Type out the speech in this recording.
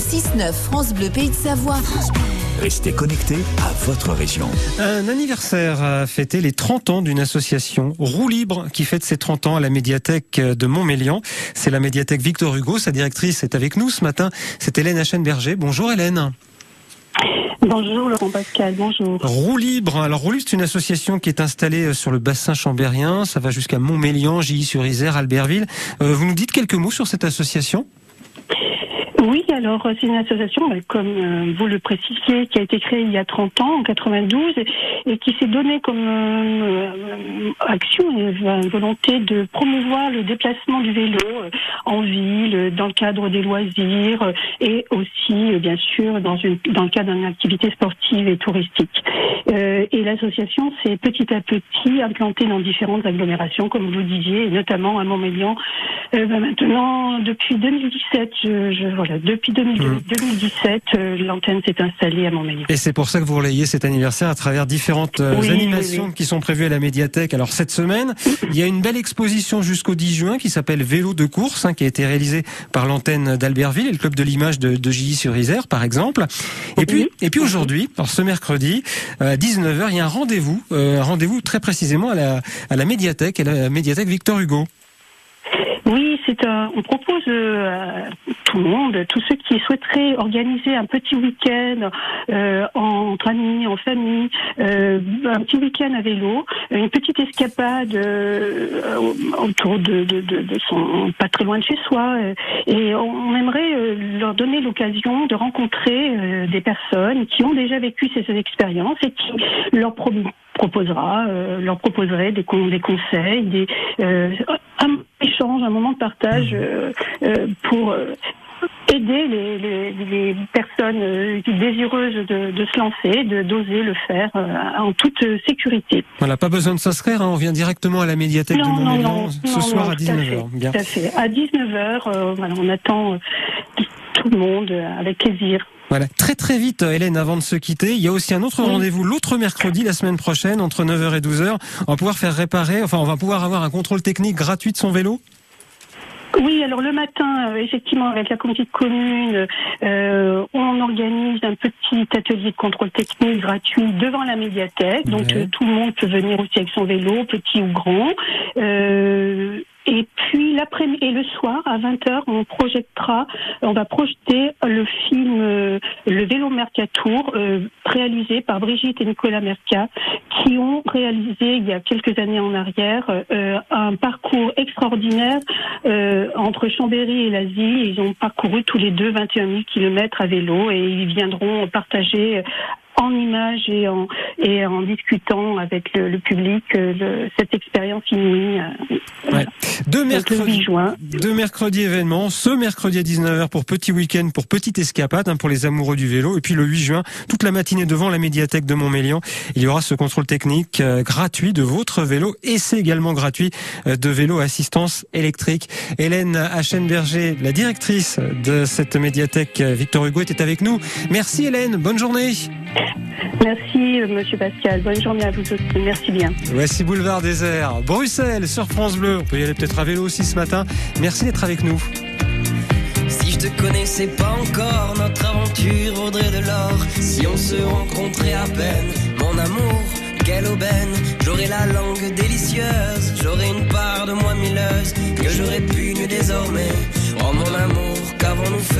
6-9 France Bleu Pays de Savoie. Restez connectés à votre région. Un anniversaire a fêté les 30 ans d'une association Roue Libre qui fête ses 30 ans à la médiathèque de Montmélian. C'est la médiathèque Victor Hugo. Sa directrice est avec nous ce matin. C'est Hélène Achenberger. Bonjour Hélène. Bonjour Laurent Pascal, bonjour. Roue Libre, alors Roue Libre c'est une association qui est installée sur le bassin chambérien, ça va jusqu'à Montmélian, Gilly-sur-Isère, Albertville. Euh, vous nous dites quelques mots sur cette association? Oui, alors c'est une association, bah, comme euh, vous le précisiez, qui a été créée il y a 30 ans, en 92, et qui s'est donnée comme euh, action et volonté de promouvoir le déplacement du vélo euh, en ville, dans le cadre des loisirs, et aussi, bien sûr, dans, une, dans le cadre d'une activité sportive et touristique. et l'association s'est petit à petit implantée dans différentes agglomérations, comme vous disiez, et notamment à Montmélian. Bah, maintenant, depuis 2017, je, je voilà, depuis 2017, mmh. euh, l'antenne s'est installée à Montmélian. Et c'est pour ça que vous relayez cet anniversaire à travers différentes euh, animations qui sont prévues à la médiathèque. Alors cette semaine, il y a une belle exposition jusqu'au 10 juin qui s'appelle Vélo de course, hein, qui a été réalisée par l'antenne d'Albertville et le club de l'image de, de sur isère par exemple. Et puis, et puis aujourd'hui, ce mercredi, à 19h, il y a un rendez-vous, euh, un rendez-vous très précisément à la, à la médiathèque, à la médiathèque Victor Hugo. Un, on propose euh, à tout le monde, tous ceux qui souhaiteraient organiser un petit week-end euh, entre amis, en famille, euh, un petit week-end à vélo, une petite escapade autour de, son, pas très loin de chez soi, et on aimerait leur donner l'occasion de rencontrer des personnes qui ont déjà vécu ces, expériences et qui leur proposera, leur proposerait des, des conseils, des un échange, un moment de partage euh, euh, pour euh, aider les, personnes désireuses de, se lancer, de d'oser le faire en toute sécurité. Voilà, pas besoin de s'inscrire, hein, on vient directement à la médiathèque de Montmélian ce soir à 19h. Bien. Tout à fait. À 19h, voilà, on attend tout le monde avec plaisir. Voilà, très très vite, Hélène, avant de se quitter, il y a aussi un autre rendez-vous l'autre mercredi, la semaine prochaine, entre 9h et 12h. On va pouvoir faire réparer, enfin, on va pouvoir avoir un contrôle technique gratuit de son vélo? Oui, alors le matin, euh, effectivement, avec la comité de commune, euh, on organise un petit atelier de contrôle technique gratuit devant la médiathèque. Donc euh, tout le monde peut venir aussi avec son vélo, petit ou grand. Et puis l'après et le soir à 20h, on projettera, on va projeter le film euh, Le vélo Mercatour euh, réalisé par Brigitte et Nicolas Merca qui ont réalisé il y a quelques années en arrière euh, un parcours extraordinaire entre Chambéry et l'Asie. Ils ont parcouru tous les deux 21 000 kilomètres à vélo et ils viendront partager en images et en, et en discutant avec le, public euh, cette expérience inouïe. Euh, ouais. Deux mercredis, deux mercredis événements. Ce mercredi à 19h pour petit week-end, pour petite escapade hein, pour les amoureux du vélo. Et puis le 8 juin, toute la matinée devant la médiathèque de Montmélian, il y aura ce contrôle technique euh, gratuit de votre vélo et c'est également gratuit de vélo assistance électrique. Hélène Achenberger, la directrice de cette médiathèque Victor Hugo, était avec nous. Merci Hélène, bonne journée. Merci, Monsieur Pascal. Bonne journée à vous tous. Merci bien. Voici Boulevard Désert, Bruxelles, sur France Bleu. On peut y aller peut-être à vélo aussi ce matin. Merci d'être avec nous. Si je te connaissais pas encore, notre aventure vaudrait de l'or. Si on se rencontrait à peine, mon amour, quelle aubaine. J'aurais la langue délicieuse, j'aurais une part de moi milleuse que j'aurais pu désormais. Oh mon amour, qu'avons-nous fait?